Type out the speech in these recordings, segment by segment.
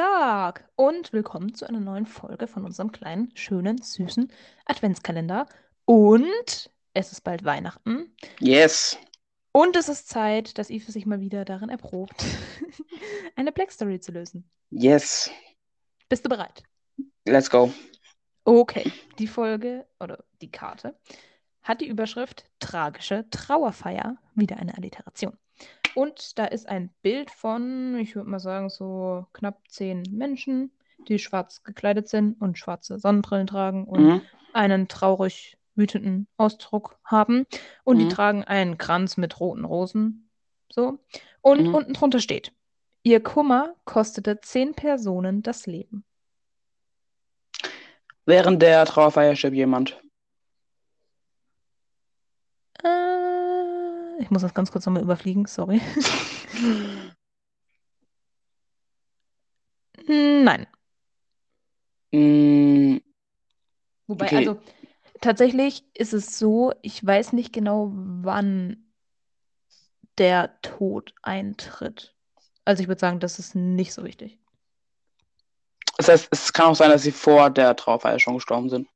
Tag und willkommen zu einer neuen Folge von unserem kleinen, schönen, süßen Adventskalender. Und es ist bald Weihnachten. Yes. Und es ist Zeit, dass Eve sich mal wieder darin erprobt, eine Black Story zu lösen. Yes. Bist du bereit? Let's go. Okay, die Folge oder die Karte hat die Überschrift Tragische Trauerfeier, wieder eine Alliteration. Und da ist ein Bild von, ich würde mal sagen, so knapp zehn Menschen, die schwarz gekleidet sind und schwarze Sonnenbrillen tragen und Mhm. einen traurig wütenden Ausdruck haben. Und die Mhm. tragen einen Kranz mit roten Rosen. So. Und Mhm. unten drunter steht: Ihr Kummer kostete zehn Personen das Leben. Während der Trauerfeier stirbt jemand. Ich muss das ganz kurz nochmal überfliegen, sorry. Nein. Mm, Wobei, Okay. also tatsächlich ist es so, ich weiß nicht genau, wann der Tod eintritt. Also ich würde sagen, das ist nicht so wichtig. Das heißt, es kann auch sein, dass sie vor der Trauerfeier schon gestorben sind.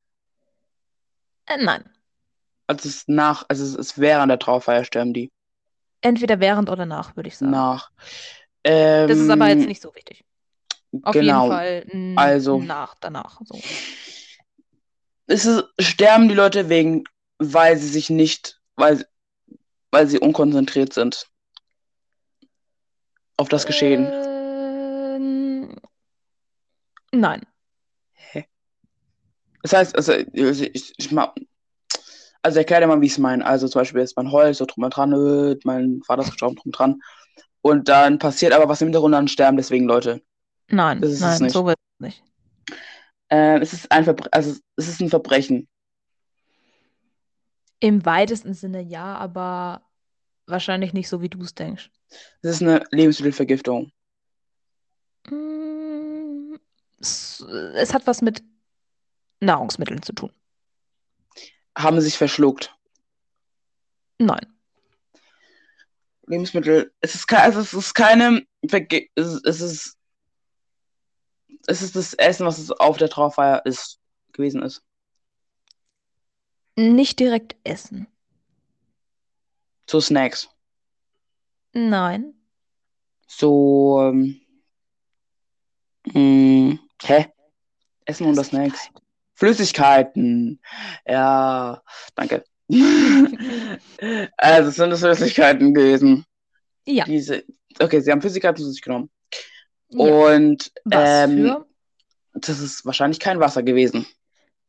Äh, nein. Also es ist nach, also es ist während der Trauerfeier sterben die. Entweder während oder nach, würde ich sagen. Nach. Ähm, Das ist aber jetzt nicht so wichtig. Auf genau. jeden Fall Also- nach, danach. So. Es ist, sterben die Leute wegen, weil sie sich nicht, weil, weil sie unkonzentriert sind. Auf das Geschehen. Ähm, nein. Das heißt, also ich, ich mach, also erklär dir mal, wie ich es meine. Also zum Beispiel ist man heult, so drum und dran, äh, mein Vater ist gestorben, drum und dran. Und dann passiert aber was im Hintergrund, dann sterben deswegen Leute. Nein, Das ist es nein, nicht. so wird es nicht. Ähm, es ist ein Verbre also es ist ein Verbrechen. Im weitesten Sinne ja, aber wahrscheinlich nicht so, wie du es denkst. Es ist eine Lebensmittelvergiftung. Mm, Es, es hat was mit Nahrungsmitteln zu tun. Haben sich verschluckt. Nein. Lebensmittel. Es ist, also es ist keine es, ist- es ist es ist das Essen, was es auf der Trauerfeier ist, gewesen ist. Nicht direkt essen. So Snacks. Nein. So ähm, mh, hä? Essen oder Snacks? Flüssigkeiten. Ja, danke. also sind es Flüssigkeiten gewesen. Ja. Diese, okay, sie haben Flüssigkeiten zu sich genommen. ja. Und Was ähm, für? das ist wahrscheinlich kein Wasser gewesen.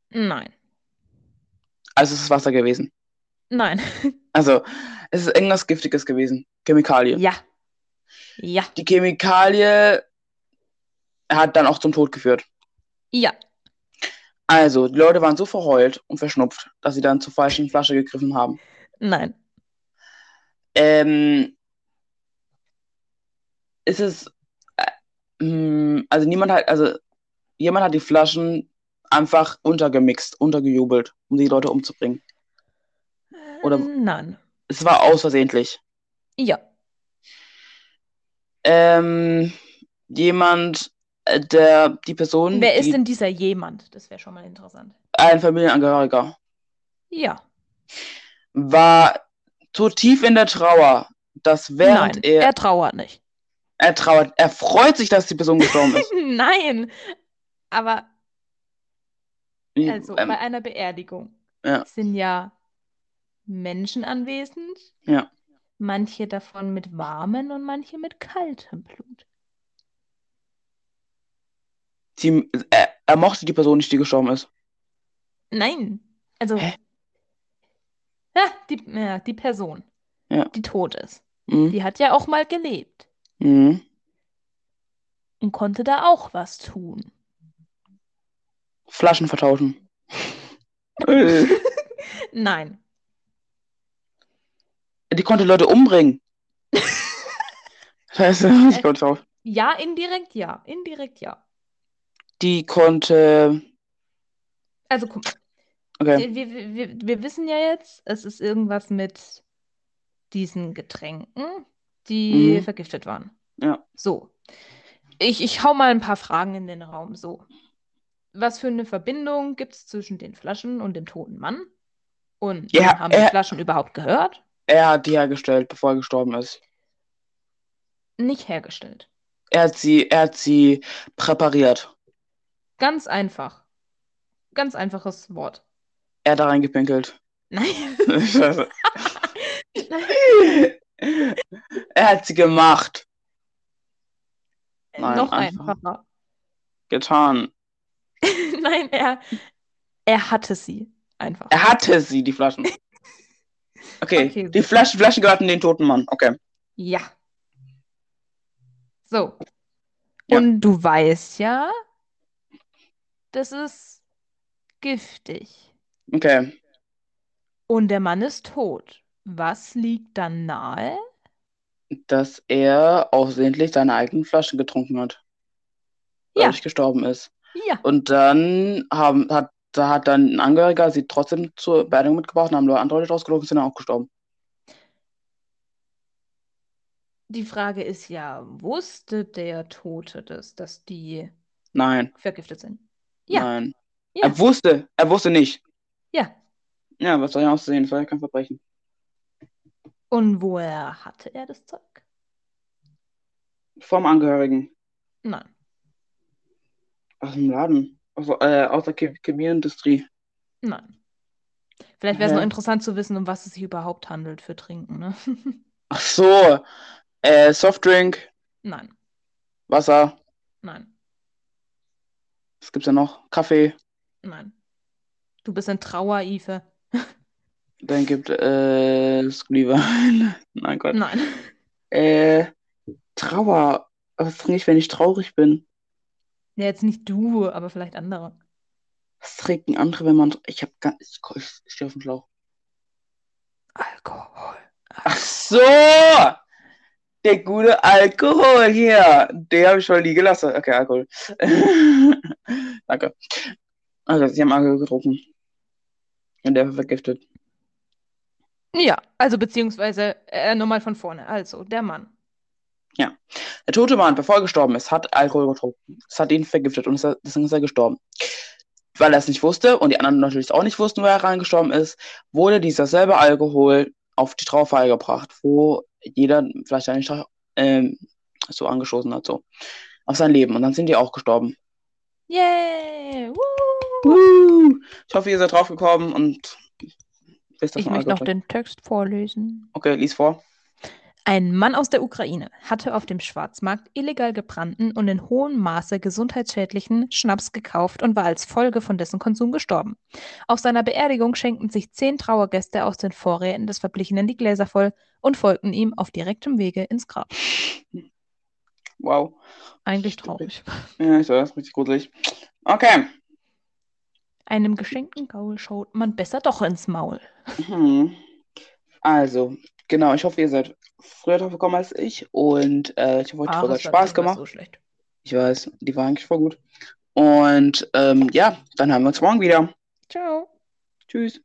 Nein. Also es ist Wasser gewesen. Nein. Also es ist irgendwas Giftiges gewesen. Chemikalie. Ja. Ja. Die Chemikalie hat dann auch zum Tod geführt. Ja. Also, die Leute waren so verheult und verschnupft, dass sie dann zur falschen Flasche gegriffen haben. Nein. Ähm, ist es, äh, mh, also niemand hat, also jemand hat die Flaschen einfach untergemixt, untergejubelt, um die Leute umzubringen. Oder- Nein. Es war ausversehentlich. Ja. Ähm, jemand, äh, der, die Person, Wer ist die, denn dieser jemand? Das wäre schon mal interessant. ein Familienangehöriger, Ja. war so tief in der Trauer, dass während Nein, er, er trauert nicht. er trauert, er freut sich, dass die Person gestorben ist. Nein. Aber also Ähm, bei einer Beerdigung ja. sind ja Menschen anwesend. Ja. Manche davon mit warmem und manche mit kaltem Blut. Sie, er, er mochte die Person nicht, die gestorben ist. Nein. Also. Hä? Ja, die, ja, die Person, Ja. die tot ist. Mhm. Die hat ja auch mal gelebt Mhm. und konnte da auch was tun. Flaschen vertauschen. Äh, Nein. die konnte Leute umbringen. Scheiße, ich komme drauf. Ja, indirekt ja. Indirekt ja. Die konnte. Also guck mal. Okay. Wir, wir, wir, wissen ja jetzt, es ist irgendwas mit diesen Getränken, die Mhm. vergiftet waren. Ja. So. Ich, ich hau mal ein paar Fragen in den Raum. So. Was für eine Verbindung gibt es zwischen den Flaschen und dem toten Mann? Und Ja, haben die er- Flaschen überhaupt gehört? Er hat die hergestellt, bevor er gestorben ist. Nicht hergestellt. Er hat sie, er hat sie präpariert. Ganz einfach. Ganz einfaches Wort. Er hat da reingepinkelt. Nein. Er hat sie gemacht, Nein, Noch einfach. einfacher. getan. Nein, er, er hatte sie. Einfach. Er hatte sie, die Flaschen. Okay, Okay. die Flaschen, Flaschen gehörten den toten Mann. Okay. Ja. So. Ja. Und du weißt ja, das ist giftig. Okay. Und der Mann ist tot. Was liegt dann nahe? Dass er aussehentlich seine eigenen Flaschen getrunken hat. Ja. Dadurch gestorben ist. Ja. Und dann haben, hat, da hat dann ein Angehöriger sie trotzdem zur Beerdigung mitgebracht und haben nur andere Leute rausgelogen und sind dann auch gestorben. Die Frage ist ja, wusste der Tote das, dass die Nein, vergiftet sind? Ja. nein. Ja. Er wusste, er wusste nicht. Ja. Ja, was soll er aussehen? Das war ja kein Verbrechen. Und woher hatte er das Zeug? Vom Angehörigen. Nein. Aus dem Laden. Also, äh, aus der Che- Chemieindustrie. Nein. Vielleicht wäre es Hä? noch interessant zu wissen, um was es sich überhaupt handelt für Trinken, ne? Ach so. Äh, Softdrink, Nein. Wasser. Nein. Was gibt's da noch? Kaffee. Nein. Du bist in Trauer, Ife. Dann gibt es Glühwein. Nein Gott. Nein. Äh, Trauer. Was trinke ich, wenn ich traurig bin? Ja, jetzt nicht du, aber vielleicht andere. Was trinken andere, wenn man. Ich hab gar. Ich, ich stehe auf dem Schlauch. Alkohol. Ach so! Der gute Alkohol hier. Den habe ich schon liegen gelassen. Okay, Alkohol. Danke. Also, sie haben Alkohol getrunken. Und der war vergiftet. Ja, also beziehungsweise äh, nochmal von vorne. Also, der Mann. Der tote Mann, bevor er gestorben ist, hat Alkohol getrunken. Es hat ihn vergiftet und er- deswegen ist er gestorben. Weil er es nicht wusste und die anderen natürlich auch nicht wussten, wo er reingestorben ist, wurde dieser selbe Alkohol auf die Trauerfeier gebracht, wo jeder vielleicht eine Trau ähm, so angestoßen hat, so. Auf sein Leben. Und dann sind die auch gestorben. Yay! Woo! Woo! Ich hoffe, ihr seid drauf gekommen und wisst, Ich möchte noch Alkohol trinkt. den Text vorlesen. Okay, lies vor. Ein Mann aus der Ukraine hatte auf dem Schwarzmarkt illegal gebrannten und in hohem Maße gesundheitsschädlichen Schnaps gekauft und war als Folge von dessen Konsum gestorben. Auf seiner Beerdigung schenkten sich zehn Trauergäste aus den Vorräten des Verblichenen die Gläser voll und folgten ihm auf direktem Wege ins Grab. Wow. Eigentlich traurig. Ja, ich weiß, richtig gruselig. Okay. Einem geschenkten Gaul schaut man besser doch ins Maul. Mhm. Also, genau, ich hoffe, ihr seid früher drauf gekommen als ich und äh, ich hoffe, euch hat war Spaß gemacht. So schlecht. Ich weiß, die war eigentlich voll gut. Und ähm, ja, dann haben wir uns morgen wieder. Ciao. Tschüss.